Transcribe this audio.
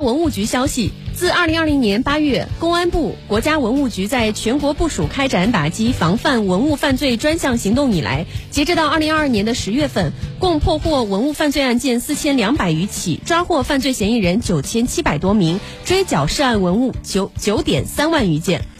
文物局消息自二零二零年八月公安部国家文物局在全国部署开展打击防范文物犯罪专项行动以来截止到二零二二年的十月份共破获文物犯罪案件四千两百余起抓获犯罪嫌疑人九千七百多名追缴涉案文物九九点三万余件。